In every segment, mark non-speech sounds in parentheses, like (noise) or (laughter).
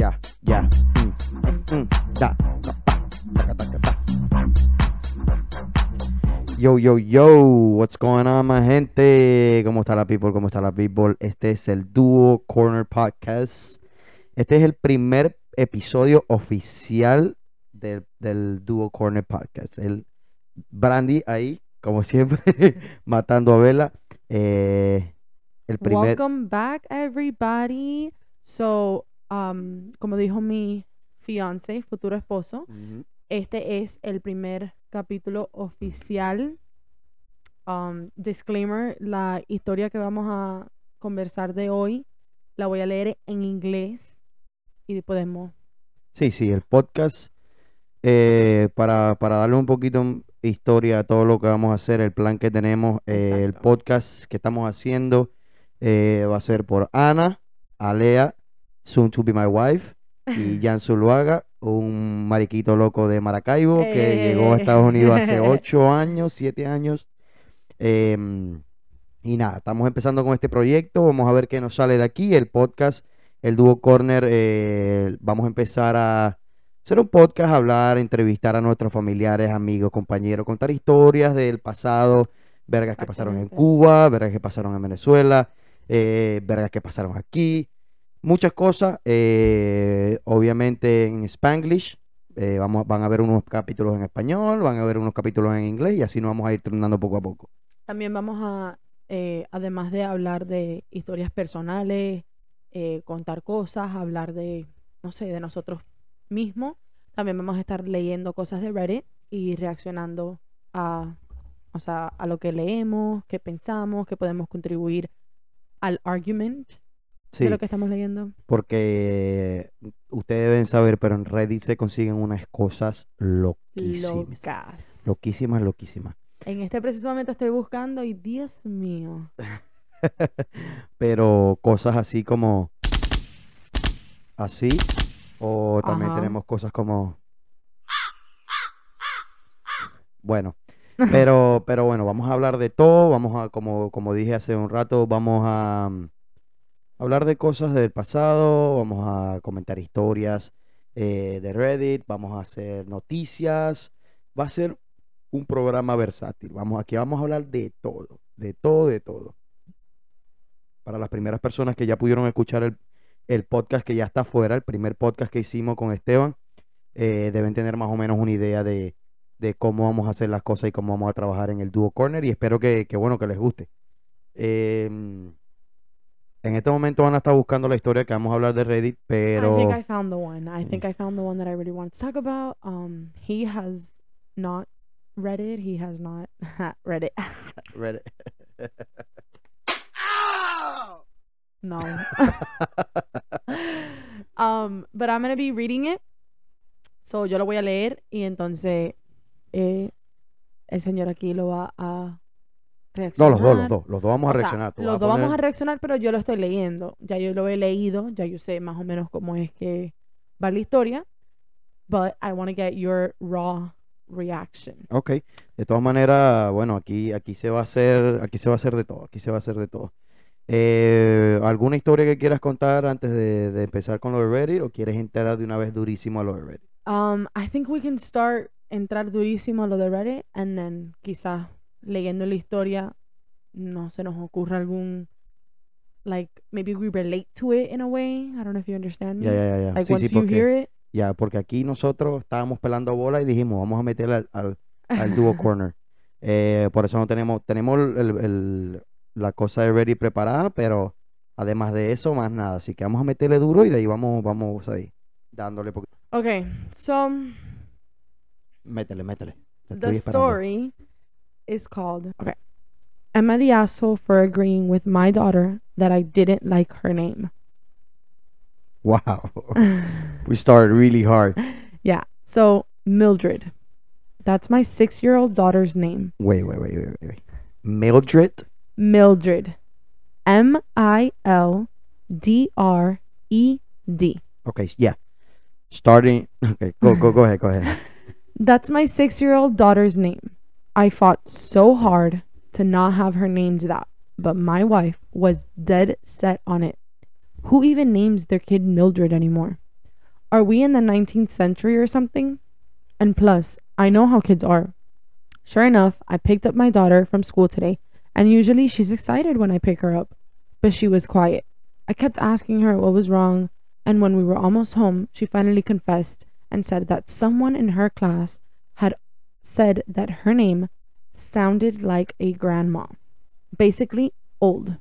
Ya, ya. Mm, mm, da, da. Yo, yo, yo, what's going on, my gente? ¿Cómo está la people? ¿Cómo está la people? Este es el Duo Corner Podcast. Este es el primer episodio oficial del, del Duo Corner Podcast. El Brandy ahí, como siempre, (laughs) matando a Vela. Eh, el primer... Welcome back, everybody. So, um, como dijo mi fiance, futuro esposo, este es el primer capítulo oficial. Um, disclaimer, la historia que vamos a conversar de hoy la voy a leer en inglés y podemos... Sí, sí, el podcast, eh, para, para darle un poquito historia a todo lo que vamos a hacer, el plan que tenemos, eh, el podcast que estamos haciendo eh, va a ser por Ana, Alea, Soon to be my wife, y (laughs) Jan Zuluaga, un mariquito loco de Maracaibo que llegó a Estados Unidos hace (laughs) ocho años, siete años. Em, y nada, estamos empezando con este proyecto, vamos a ver qué nos sale de aquí, el podcast, el Duo Corner, eh, vamos a empezar a hacer un podcast, hablar, entrevistar a nuestros familiares, amigos, compañeros, contar historias del pasado, vergas que pasaron en. Cuba, vergas que pasaron en Venezuela, eh, vergas que pasaron aquí, muchas cosas, eh, obviamente en Spanglish, eh, vamos, van a ver unos capítulos en español, van a ver unos capítulos en inglés y así nos vamos a ir turnando poco a poco. También vamos a, eh, además de hablar de historias personales, eh, contar cosas, hablar de, no sé, de nosotros mismos, también vamos a estar leyendo cosas de Reddit y reaccionando a, o sea, a lo que leemos, qué pensamos, qué podemos contribuir al argument Sí, de lo que estamos leyendo. porque ustedes deben saber, pero en Reddit se consiguen unas cosas loquísimas. Locas. Loquísimas, loquísimas. En este preciso momento estoy buscando y Dios mío. (laughs) Pero cosas así como así, o también Ajá. tenemos cosas como bueno, pero pero bueno, vamos a hablar de todo, vamos a como como dije hace un rato, vamos a mm, hablar de cosas del pasado, vamos a comentar historias eh, de Reddit, vamos a hacer noticias, va a ser un programa versátil. Vamos, aquí vamos a hablar de todo, de todo, de todo. Para las primeras personas que ya pudieron escuchar el, podcast que ya está fuera, el primer podcast que hicimos con Esteban, eh, deben tener más o menos una idea de, cómo vamos a hacer las cosas y cómo vamos a trabajar en el Duo Corner y espero que, que, bueno, que les guste. Em, en este momento van a estar buscando la historia que vamos a hablar de Reddit, I think pero I found the one. I think I found the one that I really want to talk about. Um, he has not read it. He has not (laughs) read it. (laughs) Reddit. (laughs) no. um, but I'm gonna be reading it. So yo lo voy a leer y entonces eh, el señor aquí lo va a No, reaccionar. los dos, los dos, los dos vamos a O sea, reaccionar. Vas los a dos vamos a poner- reaccionar, pero yo lo estoy leyendo. Ya yo lo he leído, ya yo sé más o menos cómo es que va la historia. But I want to get your raw reaction. Ok, de todas maneras, bueno, aquí, aquí se va a hacer, aquí se va a hacer de todo, aquí se va a hacer de todo. Eh, ¿alguna historia que quieras contar antes de, de empezar con lo de Reddit o quieres entrar de una vez durísimo a lo de Reddit? Um, I think we can start entrar durísimo a lo de Reddit and then quizás leyendo la historia no se nos ocurra algún like maybe we relate to it in a way. I don't know if you understand me. Ya, ya, ya. Like Sí, once sí, you porque, hear it. ya, porque aquí nosotros estábamos pelando bola y dijimos, vamos a meterle al, al, al Duo (laughs) Corner. Eh, por eso no tenemos, tenemos el- el- la cosa de Reddit preparada, pero además de eso, más nada. Así que vamos a meterle duro y de ahí vamos, vamos ahí, dándole poquito. Okay, so Métele, métele. Te The story is called Okay. Am I the asshole for agreeing with my daughter that I didn't like her name? Wow. (laughs) We started really hard. yeah. So Mildred. That's my six year old daughter's name. Wait, wait, wait, wait, wait. wait. Mildred. Mildred. M I L D R E D. Okay, yeah. Starting. Okay, go, go, go ahead, go ahead. (laughs) That's my six year old daughter's name. I fought so hard to not have her named that, but my wife was dead set on it. Who even names their kid Mildred anymore? Are we in the 19th century or something? And plus, I know how kids are. Sure enough, I picked up my daughter from school today, and usually she's excited when I pick her up. But she was quiet. I kept asking her what was wrong, and when we were almost home, she finally confessed and said that someone in her class said that her name sounded like a grandma. Basically, old.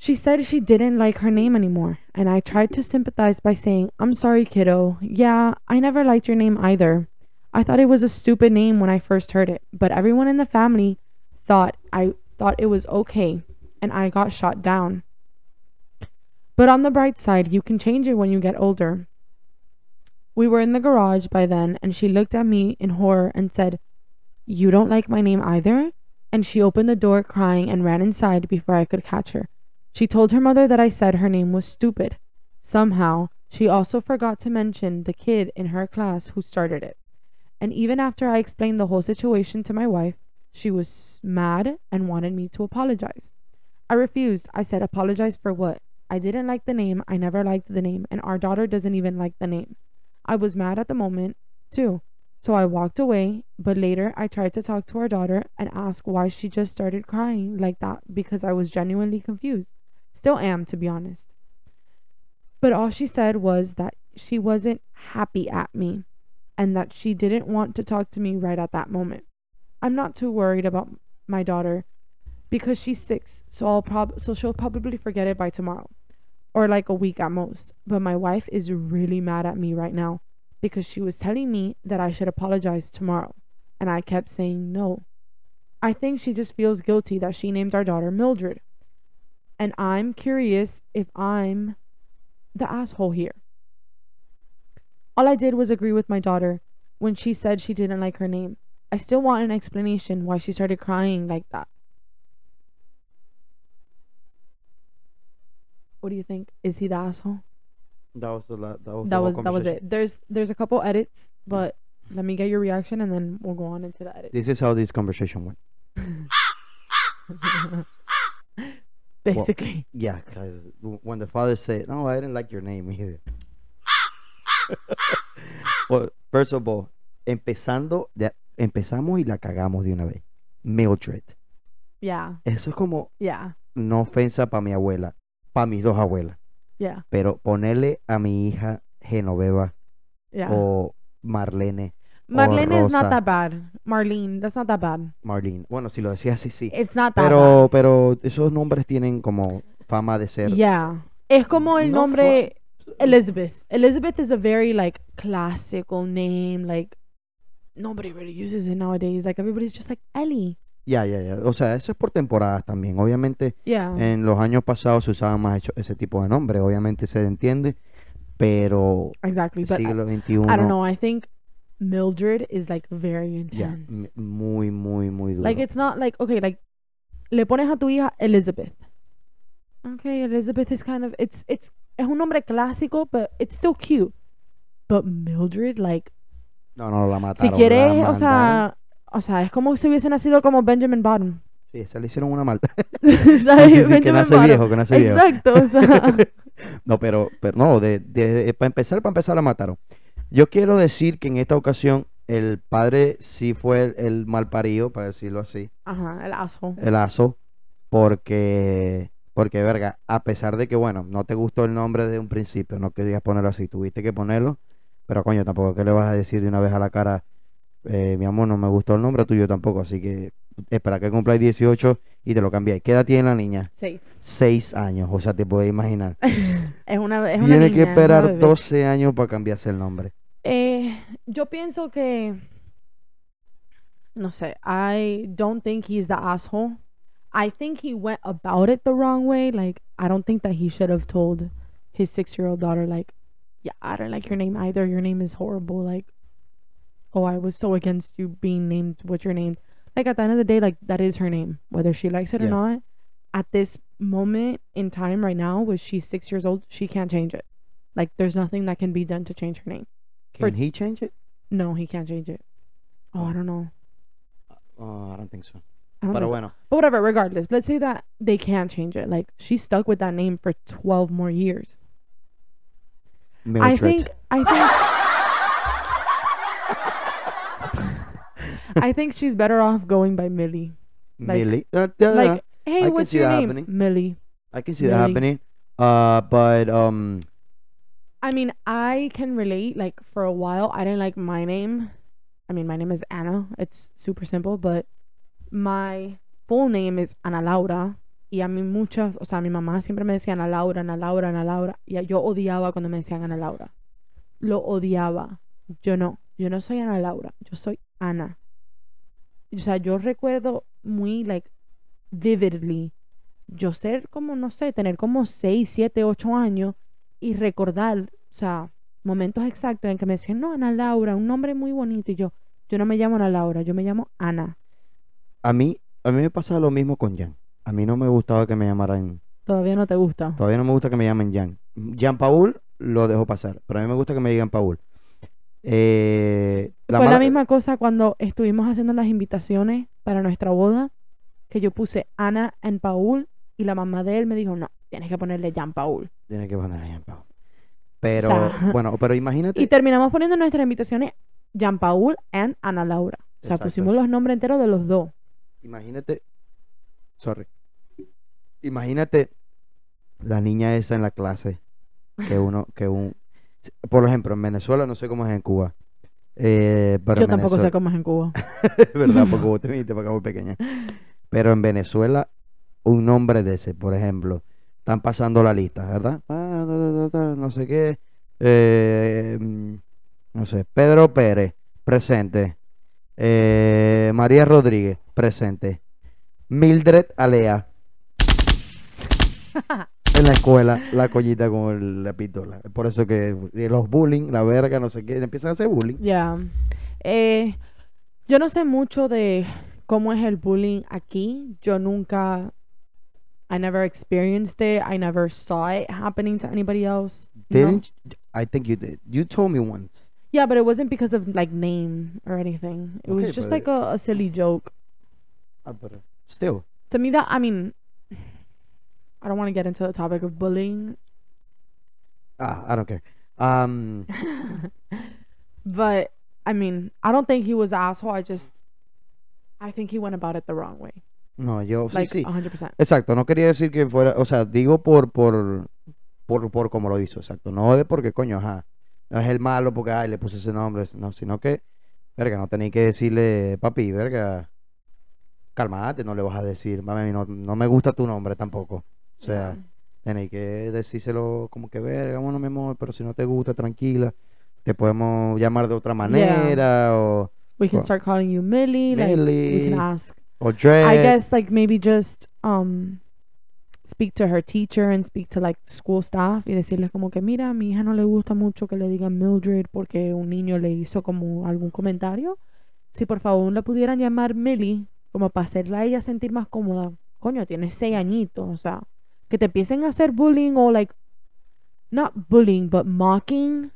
She said she didn't like her name anymore, and I tried to sympathize by saying, I'm sorry, kiddo. Yeah, I never liked your name either. I thought it was a stupid name when I first heard it, but everyone in the family thought I thought it was okay, and I got shot down. But on the bright side, you can change it when you get older. We were in the garage by then, and she looked at me in horror and said, You don't like my name either? And she opened the door crying and ran inside before I could catch her. She told her mother that I said her name was stupid. Somehow, she also forgot to mention the kid in her class who started it. And even after I explained the whole situation to my wife, she was mad and wanted me to apologize. I refused. I said, Apologize for what? I didn't like the name. I never liked the name. And our daughter doesn't even like the name. I was mad at the moment, too. So I walked away, but later I tried to talk to our daughter and ask why she just started crying like that because I was genuinely confused. Still am, to be honest. But all she said was that she wasn't happy at me and that she didn't want to talk to me right at that moment. I'm not too worried about my daughter because she's 6, so I'll prob so she'll probably forget it by tomorrow or like a week at most. But my wife is really mad at me right now because she was telling me that I should apologize tomorrow and I kept saying no. I think she just feels guilty that she named our daughter Mildred and I'm curious if I'm the asshole here. All I did was agree with my daughter when she said she didn't like her name. I still want an explanation why she started crying like that. What do you think? Is he the asshole? That was the la- that was That was that was it. There's there's a couple edits, mm. but let me get your reaction and then we'll go on into the edit. This is how this conversation went. (laughs) Basically. Yeah, because when the father said, "No, I didn't like your name either." (laughs) well, first of all, empezando, ya, empezamos y la cagamos de una vez. Mildred. yeah. Eso es como Yeah. no ofensa para mi abuela, para mis dos abuelas, Yeah. pero ponerle a mi hija Genoveva Yeah. o Marlene, Marlene is not that bad. Marlene, that's not that bad. Marlene. Bueno, si lo decía así, sí. It's not that Pero, pero esos nombres tienen como fama de bad. ser. Yeah. Es como el No nombre Elizabeth. Elizabeth is a very like classical name. Like nobody really uses it nowadays. Like everybody's just like Ellie. Ya, ya, ya. O sea, eso es por temporadas también. Obviamente, Yeah. en los años pasados se usaban más hecho- ese tipo de nombres. Obviamente se entiende, pero exactly. I, siglo XXI. I don't know. I think Mildred is like very intense. muy, muy, muy duro. Like it's not like okay, like le pones a tu hija Elizabeth. Okay, Elizabeth is kind of it's it's es un nombre clásico, but it's still cute. But Mildred, like no, no, la si mataron. la quieres, o sea, o sea, es como si hubiese nacido como Benjamin Button. Sí, se le hicieron una malta. (laughs) ¿Sabes? sí, sí, que nace Button. viejo, que nace viejo. Exacto, o sea, (laughs) No, pero, pero no, de, de, para empezar, para empezar la mataron. Yo quiero decir que en esta ocasión el padre sí fue el, el mal parido, para decirlo así, ajá, el asshole. el aso, porque, porque, verga, a pesar de que, bueno, no te gustó el nombre de un principio, no querías ponerlo así, tuviste que ponerlo, pero coño, tampoco que le vas a decir de una vez a la cara, eh, mi amor, no me gustó el nombre tuyo tampoco, así que espera que cumpláis 18 y te lo cambiáis. ¿Qué edad tiene la niña? Seis. Seis años, o sea, te puedes imaginar. (laughs) Es una, es una Tiene niña, que esperar bebé. 12 años para cambiarse el nombre. Eh, yo pienso que no sé, I don't think he's the asshole. I think he went about it the wrong way. Like I don't think that he should have told his 6-year-old daughter like, "Yeah, I don't like your name either. Your name is horrible." Like, "Oh, I was so against you being named what you're named." Like at the end of the day, like that is her name, whether she likes it or not. At this moment in time right now, when she's 6 years old, she can't change it. Like there's nothing that can be done to change her name. Can For- he change it? No, he can't change it. Oh, I don't know. Oh, I don't think so. Don't so. bueno, But whatever, regardless. Let's say that they can't change it. Like she's stuck with that name for 12 more years. Mildred. I think I think (laughs) I think she's better off going by Millie. like- Millie. Uh, yeah, Like, hey, can what's see your that name? happening. Millie. I can see that happening. Uh, but um, I mean, I can relate. Like for a while, I didn't like my name. I mean, my name is Anna. It's super simple, but my full name is Ana Laura. Y a mí muchas, o sea, mi mamá siempre me decía Ana Laura, Ana Laura, Ana Laura. Y yo odiaba cuando me decían Ana Laura. Lo odiaba. Yo no. Yo no soy Ana Laura. Yo soy Ana. O sea, yo recuerdo muy, like, vividly. Yo ser como, no sé, tener como 6, 7, 8 años y recordar, o sea, momentos exactos en que me decían, no, Ana Laura, un nombre muy bonito. Y yo, yo no me llamo Ana Laura, yo me llamo Ana. a mí, a mí me pasa lo mismo con Jan. A mí no me gustaba que me llamaran. Todavía no te gusta. Todavía no me gusta que me llamen Jan. Jan Paul lo dejo pasar, pero a mí me gusta que me digan Paul. Eh, Fue la misma cosa cuando estuvimos haciendo las invitaciones para nuestra boda, que yo puse Ana en Paul y la mamá de él me dijo, no, tienes que ponerle Jean Paul. Tiene que ponerle Jan Paul. Pero, sea, bueno, pero imagínate. Y terminamos poniendo en nuestras invitaciones Jean Paul and Ana Laura. O sea, Exacto. pusimos los nombres enteros de los dos. Imagínate, sorry. Imagínate la niña esa en la clase que uno, que un, por ejemplo, en Venezuela no sé cómo es en Cuba. eh, pero yo en tampoco sé cómo es en Cuba. (laughs) verdad, porque vos (laughs) te viniste para acá muy pequeña. Pero en Venezuela, un nombre de ese, por ejemplo, están pasando la lista, ¿verdad? Ah, da, da, da, da, no sé qué. eh, no sé, Pedro Pérez, presente. Eh, María Rodríguez, presente. Mildred Alea. (laughs) En la escuela, la collita con el- la pistola. Por eso que los bullying, la verga, no sé qué, empiezan a hacer bullying. Ya. Eh, yo no sé mucho de cómo es el bullying aquí. Yo nunca. I never experienced it. I never saw it happening to anybody else. Didn't you- I think you did. You told me once. Yeah, but it wasn't because of like name or anything. It was Okay, just but- like a, a silly joke. Ah, but still. To me, that I mean, I don't want to get into the topic of bullying, Ah, I don't care. Um, (laughs) but I mean, I don't think he was an asshole. I just, I think he went about it the wrong way. no, yo sí, Like sí. 100%. Exacto, no quería decir que fuera, o sea, digo por, por, por, por cómo lo hizo, exacto. No de porque, coño, ajá. No es el malo porque, ay, le puse ese nombre, no, sino que, verga, no tenéis que decirle, papi, verga, calmate, no le vas a decir, mami, no, no me gusta tu nombre tampoco. O sea, Yeah. tenéis que decírselo como que, verga, bueno, mi amor, pero si no te gusta, tranquila, te podemos llamar de otra manera, o, we can start calling you Millie. Like we Millie, can ask. o Dre. I guess like maybe just um speak to her teacher and speak to like school staff y decirles como que mira, a mi hija no le gusta mucho que le digan Mildred porque un niño le hizo como algún comentario. Si por favor le pudieran llamar Millie como para hacerla a ella sentir más cómoda. Coño, tiene seis añitos, o sea, que te empiecen a hacer bullying o like not bullying but mocking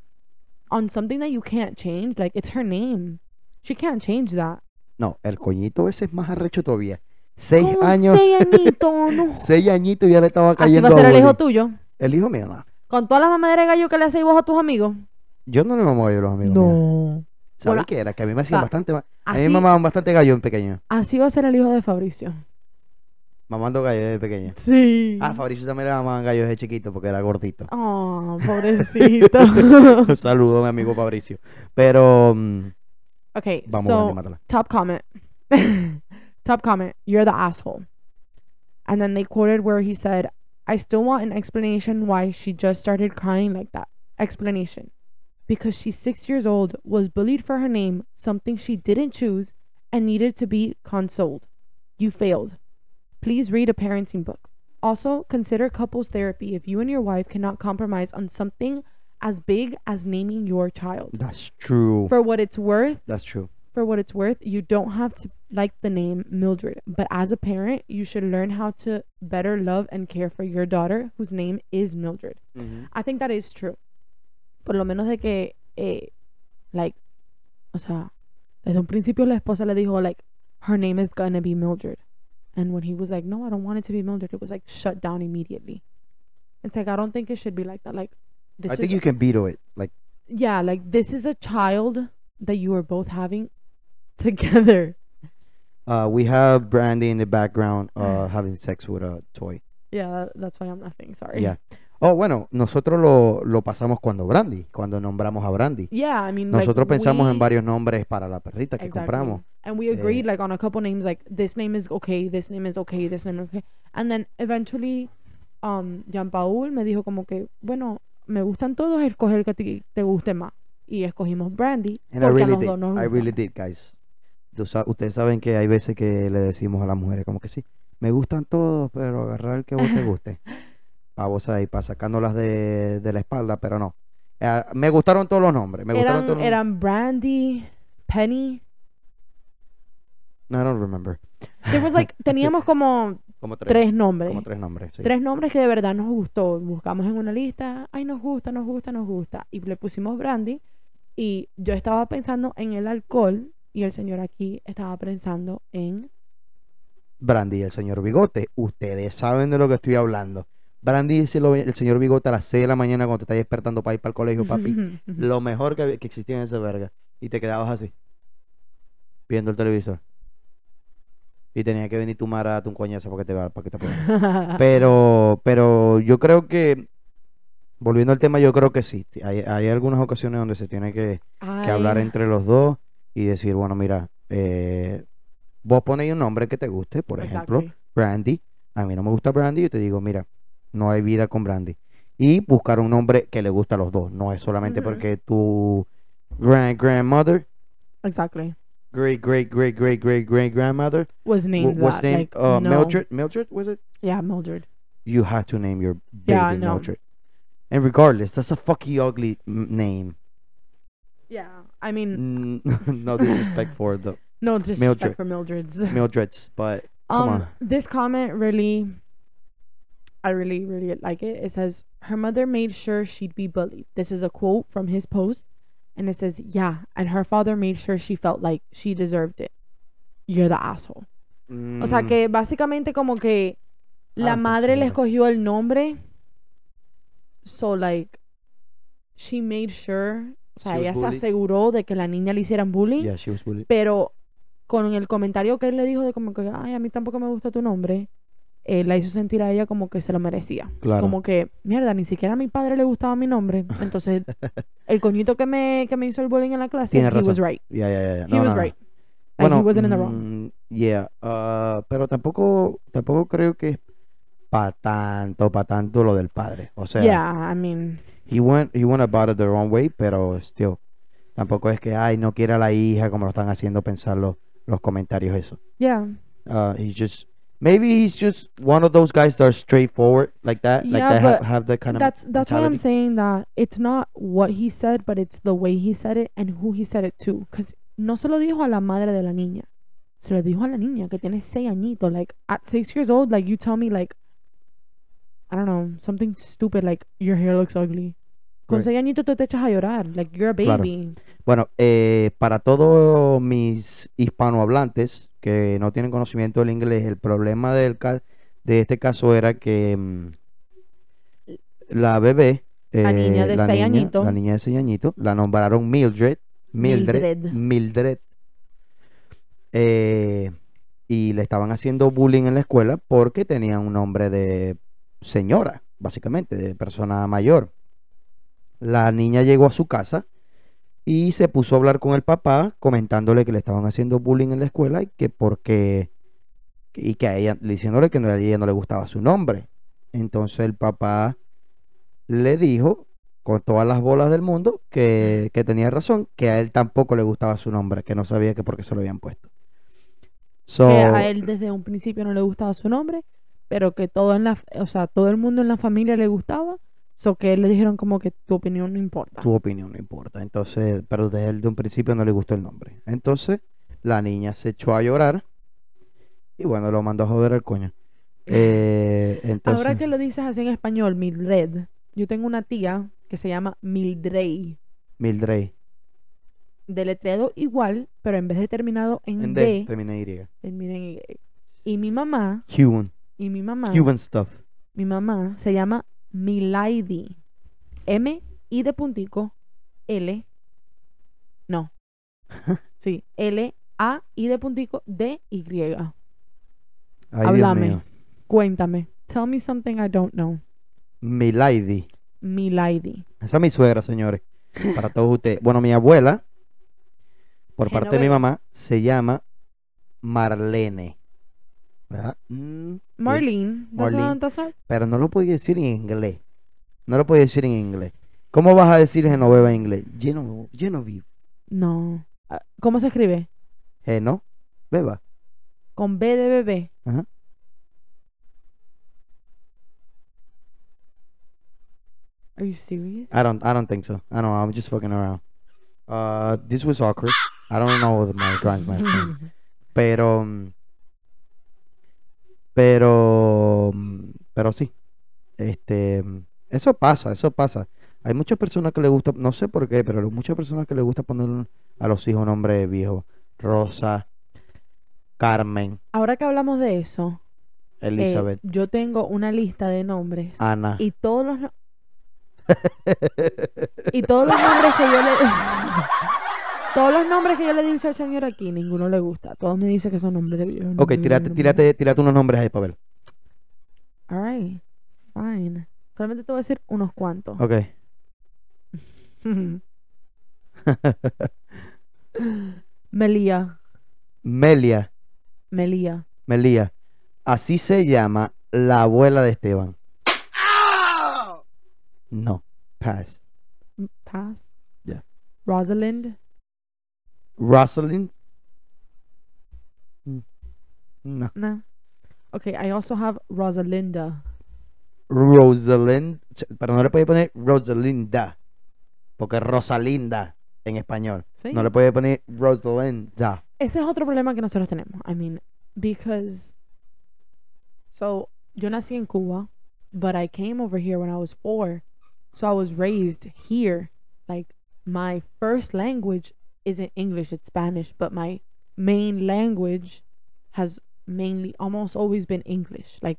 on something that you can't change. Like it's her name. She can't change that. No, el coñito ese es más arrecho todavía. Seis Con años, Seis (laughs) añitos, no. seis añitos ya le estaba Así cayendo va a ser a el hijo tuyo. El hijo mío, no. Con todas las mamaderas de gallo que le hacéis vos a tus amigos. Yo no le gallo a los amigos míos. No. ¿Sabes Bueno, qué era? Que a mí me hacían bastante... A mí Así, me mamaban bastante gallo en pequeño. así va a ser el hijo de Fabricio. Mamando gallo desde pequeño. Sí. Ah, Fabricio también le mamaban gallo desde chiquito porque era gordito. Oh, pobrecito. Un (laughs) saludo a mi amigo Fabricio. Pero... mm, okay, vamos, so Brandy, mátala. top comment. (laughs) top comment. You're the asshole. And then they quoted where he said, I still want an explanation why she just started crying like that. Explanation. Because she's six years old, was bullied for her name, something she didn't choose, and needed to be consoled. You failed. Please read a parenting book. Also, consider couples therapy if you and your wife cannot compromise on something as big as naming your child. That's true. For what it's worth, That's true. for what it's worth, you don't have to like the name Mildred, but as a parent, you should learn how to better love and care for your daughter whose name is Mildred. I think that is true. Por lo menos de que, eh, like, o sea, desde un principio la esposa le dijo, like, her name is gonna be Mildred. And when he was like, no, I don't want it to be Mildred, it was like shut down immediately. It's like, I don't think it should be like that. Like, this I think you can veto it. Like, yeah, like this is a child that you are both having (laughs) together. uh, we have Brandy in the background uh, (sighs) having sex with a toy. Yeah, that's why I'm laughing. Sorry. Yeah. Oh, bueno, nosotros lo, lo pasamos cuando Brandy, cuando nombramos a Brandy. Yeah, I mean, like, Nosotros pensamos en we- varios nombres para la perrita que Exactly. compramos. And we Eh, agreed like on a couple names like this name is okay, this name is okay, this name is okay. And then eventually um Jean Paul me dijo como que, bueno, me gustan todos, escoge el que ti te guste más. Y escogimos Brandy And I really did. nos I really did, guys. Ustedes saben que hay veces que le decimos a las mujeres como que sí, me gustan todos, pero agarrar el que vos te guste. (laughs) Vos ahí, para sacándolas de, de la espalda, pero no. Eh, me gustaron todos los nombres. Me gustaron Eran, todos los eran Brandy, Penny. No, I don't remember. There was like, (laughs) teníamos como Como tres. tres nombres. Como tres nombres, sí. Tres nombres que de verdad nos gustó. Buscamos en una lista, ay, nos gusta, nos gusta, nos gusta. Y le pusimos brandy. Y yo estaba pensando en el alcohol y el señor aquí estaba pensando en... Brandy y el señor Bigote. Ustedes saben de lo que estoy hablando. Brandy y el, el señor Bigote a las 6 de la mañana cuando te estás despertando para ir para el colegio, papi. lo mejor que, existía en esa verga. Y te quedabas así, viendo el televisor. Y tenía que venir tu mara a un coñazo para que te, para que te. (laughs) Pero, pero yo creo que, volviendo al tema, yo creo que sí. Hay, hay algunas ocasiones donde se tiene que, que hablar entre los dos y decir, bueno, mira, eh, vos ponéis un nombre que te guste, por ejemplo. Brandy. A mí no me gusta Brandy, yo te digo, mira, no hay vida con Brandy. Y buscar un nombre que le guste a los dos. No es solamente Ujú. porque tu grand grandmother, Exactly. great great great great great great grandmother Was named was that. named like, uh, no. Mildred. Mildred was it? Yeah, Mildred. You have to name your baby Yeah. Mildred. And regardless, that's a fucking ugly name. Yeah, I mean, Mm, (laughs) no disrespect (laughs) for the no disrespect Mildred. for Mildred's. Mildreds, but come um, on. this comment really, I really, really like it. It says, her mother made sure she'd be bullied. This is a quote from his post. And it says, yeah, and her father made sure she felt like she deserved it. You're the asshole. O sea Mm, que básicamente como que la don't think madre le escogió el nombre. So like she made sure, o sea, She ella se aseguró de que la niña le hicieran bullying, yeah, she was bullied. pero con el comentario que él le dijo de como que, ay, a mí tampoco me gusta tu nombre, eh, la hizo sentir a ella como que se lo merecía. Claro. Como que, mierda, ni siquiera a mi padre le gustaba mi nombre. (laughs) Entonces, el coñito que me, que me hizo el bullying en la clase, Tiene he was razón. right. Yeah, yeah, yeah. He No, was no, no. right. Bueno, he wasn't in the wrong. mm, yeah, ah, pero tampoco, tampoco creo que es para tanto, para tanto lo del padre. O sea, yeah, I mean, he went, he went about it the wrong way, pero still, tampoco es que, ay, no quiere a la hija, como lo están haciendo pensar los, los comentarios eso. yeah. Uh, he's just, maybe he's just one of those guys that are straightforward like that, Yeah, they ha- but have that kind of that's that's why I'm saying that it's not what he said, but it's the way he said it and who he said it to. Because no se lo dijo a la madre de la niña, se lo dijo a la niña que tiene seis añitos. Like at six years old, like you tell me like I don't know something stupid like your hair looks ugly. Con Right. seis añitos tú te echas a llorar, like you're a baby. Claro. Bueno, eh, para todos mis hispanohablantes que no tienen conocimiento del inglés, el problema del de este caso era que mm, la bebé, La niña eh, de la seis niña- añitos. la niña de seis añitos, la nombraron Mildred, Mildred, Mildred. Mildred, eh, y le estaban haciendo bullying en la escuela porque tenía un nombre de señora, básicamente, de persona mayor. La niña llegó a su casa y se puso a hablar con el papá comentándole que le estaban haciendo bullying en la escuela y que porque y que a ella diciéndole que no- a ella no le gustaba su nombre. Entonces el papá le dijo con todas las bolas del mundo que, que tenía razón, que a él tampoco le gustaba su nombre, que no sabía que por qué se lo habían puesto. So, que a él desde un principio no le gustaba su nombre, pero que todo en la, o sea, todo el mundo en la familia le gustaba, so que le dijeron como que tu opinión no importa. tu opinión no importa. Entonces, pero desde el de un principio no le gustó el nombre. Entonces, la niña se echó a llorar y bueno, lo mandó a joder al coño. (laughs) Eh, entonces, Ahora que lo dices así en español, Mildred, yo tengo una tía que se llama Mildrey, Mildred, deletreado igual, pero en vez de terminado en en D, D, termina en Y. termina en Y. Y mi mamá, Cuban, y mi mamá, Cuban stuff. mi mamá se llama Milady. M, I de puntico, L, no, (laughs) sí, L, A, I de puntico, D, Y. Ay, Háblame. Cuéntame. Tell me something I don't know. Milady. Milady. Esa es mi suegra, señores. Para todos ustedes. Bueno, mi abuela, por parte de mi mamá, se llama Marlene. ¿Verdad? Mm. Marlene. Marlene. that's not- Pero no lo podía decir en inglés. No lo podía decir en inglés. ¿Cómo vas a decir Genoveva en inglés? Geno, Genevieve. No. Ah, ¿Cómo se escribe? Geno, beba. Con B de bebé. Ajá. Are you serious? I don't, I don't think so. I don't know. I'm just fucking around. Uh, this was awkward. I don't know what my grandma's saying. (laughs) Pero, mm, pero, pero sí. Este, eso pasa, eso pasa. Hay muchas personas que le gusta, no sé por qué, pero hay muchas personas que le gusta poner a los hijos nombre viejo. Rosa, Carmen, Ahora que hablamos de eso, eh, Elizabeth, yo tengo una lista de nombres Ana. y todos los no- (laughs) y todos los nombres que yo le todos los nombres que yo le dicho al señor aquí, ninguno le gusta. Todos me dicen que son nombres de viejos. Ok, tírate, tírate, tírate unos nombres ahí para ver. Alright, fine. Solamente te voy a decir unos cuantos. Ok. (laughs) Melía, Melia, Melía. Melia. Así se llama la abuela de Esteban. No, pass. Pass. Ya. Rosalind. Rosalind. Mm, No. No. Okay, I also have Rosalinda. Rosalind. ch- Pero no le puede poner Rosalinda. Porque Rosalinda en español. ¿Sí? No le puede poner Rosalinda. Ese es otro problema que nosotros tenemos. I mean, because so yo nací en Cuba, but I came over here when I was four. So I was raised here. Like my first language isn't English, it's Spanish, but my main language has mainly almost always been English. Like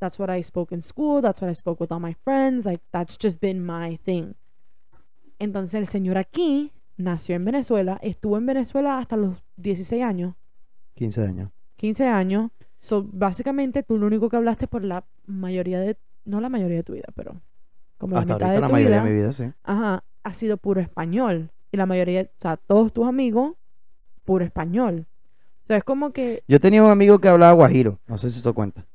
that's what I spoke in school, that's what I spoke with all my friends, like that's just been my thing. Entonces el señor aquí nació en Venezuela, estuvo en Venezuela hasta los 16 años, 15 años. 15 años. So, básicamente tú lo único que hablaste por la mayoría de, no la mayoría de tu vida, pero como la Hasta mitad ahorita de la tu mayoría vida, de mi vida, sí. ajá, ha sido puro español. Y la mayoría, o sea, todos tus amigos, puro español. O sea, es como que, Yo tenía un amigo que hablaba guajiro. No sé si se cuenta.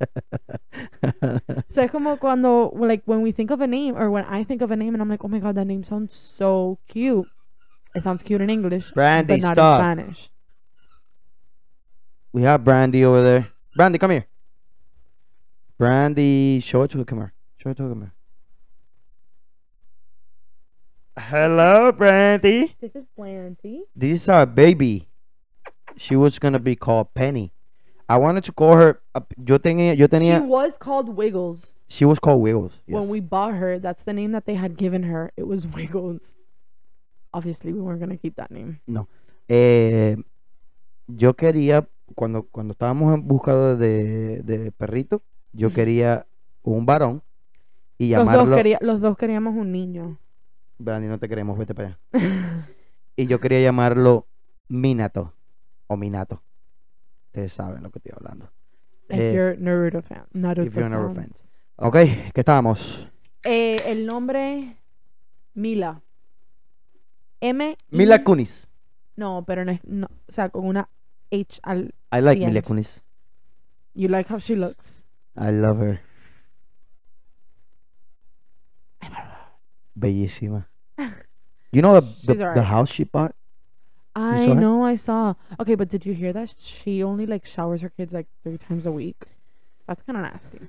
o sea, es como cuando, like, when we think of a name, or when I think of a name and I'm like, oh my god, that name sounds so cute. It sounds cute in English, Brandy, but not stop. in Spanish. We have Brandy over there. Brandy, come here. Brandy, show it to her. Come here. Show it to her. Come here. Hello, Brandy. This is Brandy. This is our baby. She was gonna be called Penny. I wanted to call her. uh, Yo tenía, yo She tenía. was called Wiggles. She was called Wiggles. When we bought her, that's the name that they had given her. It was Wiggles. Obviously, we weren't gonna keep that name. Eh, yo quería cuando cuando estábamos en busca de, de perrito, yo quería un varón y Los dos, llamarlo. quería, los dos queríamos un niño. Brandy, no te queremos, vete para allá. Y yo quería llamarlo Minato o Minato. Ustedes saben lo que estoy hablando. if Eh, you're Naruto fan. Naruto if you're never fan. Ok, ¿qué estábamos? Eh, el nombre Mila. M. Mila Kunis. No, pero no es. No, o sea, con una H al. I like Mila. Kunis. You like how she looks. I love her. Bellísima. (laughs) You know the, She's the, the house she bought? I saw her? know, I saw. Okay, but did you hear that? She only like showers her kids like three times a week. That's kind of nasty.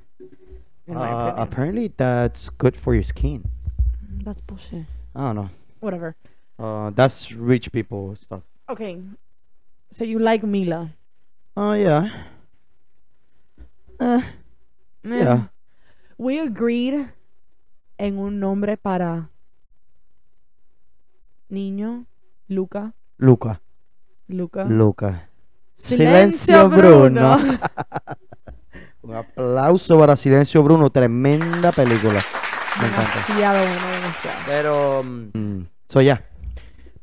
In my Uh, opinion. apparently that's good for your skin. Mm, That's bullshit. I don't know. Whatever. Uh, that's rich people stuff. Okay. So you like Mila? Oh yeah. Eh, Eh. yeah. We agreed en un nombre para niño, Luca, Luca. Luca. Luca. Silencio, (laughs) (laughs) Un aplauso para Silencio Bruno. Tremenda película. Me encanta. Demasiado bueno, demasiado. Pero, mm, so ya.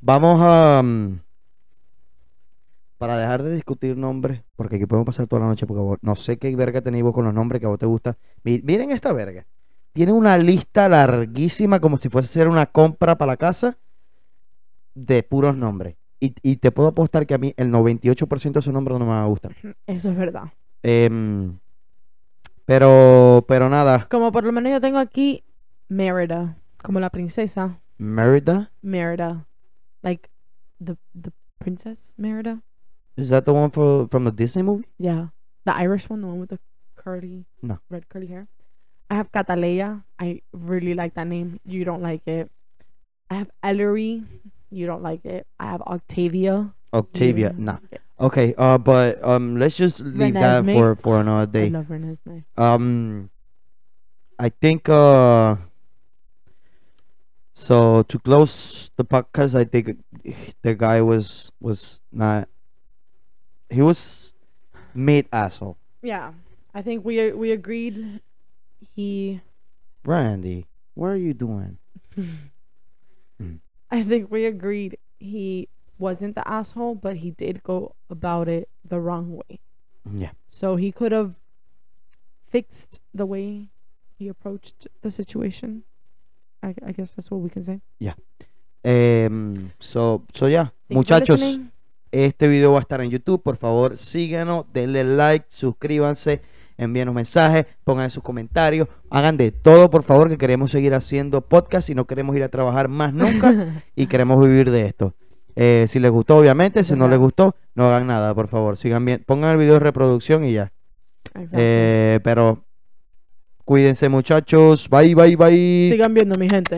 Vamos a. mm, para dejar de discutir nombres, porque aquí podemos pasar toda la noche, porque vos- no sé qué verga tenéis vos con los nombres que a vos te gusta. Mi- Miren esta verga. Tiene una lista larguísima, como si fuese a hacer una compra para la casa, de puros nombres. Y, y te puedo apostar que a mí el 98% de esos nombres no me gustar. Eso es verdad. Em, pero, pero nada. Como por lo menos yo tengo aquí Merida, como la princesa Merida? Merida. Like the the princess Merida. Is that the one for, from the Disney movie? Yeah. The Irish one, the one with the curly No. red curly hair. I have Cataleya. I really like that name. You don't like it. I have Ellery. You don't like it. I have Octavia. Octavia. Nah. like. Okay, uh, but um, let's just leave that for for another I day. love Renesmee. Um, I think uh, so to close the podcast, I think the guy was was not. He was made asshole. Yeah. I think we we agreed he Randy, what are you doing? (laughs) I think we agreed he wasn't the asshole, but he did go about it the wrong way. Yeah. So he could have fixed the way he approached the situation. I, I guess that's what we can say. Yeah. Um, so so yeah, Thanks muchachos. Este video va a estar en YouTube. Por favor, síganos, denle like, suscríbanse, envíenos mensajes, pongan sus comentarios, hagan de todo, por favor, que queremos seguir haciendo podcast y no queremos ir a trabajar más nunca (laughs) y queremos vivir de esto. Eh, si les gustó, obviamente, si no les gustó, no hagan nada, por favor. Sigan bien, pongan el video de reproducción y ya. Eh, pero cuídense, muchachos. Bye, bye, bye. Sigan viendo, mi gente.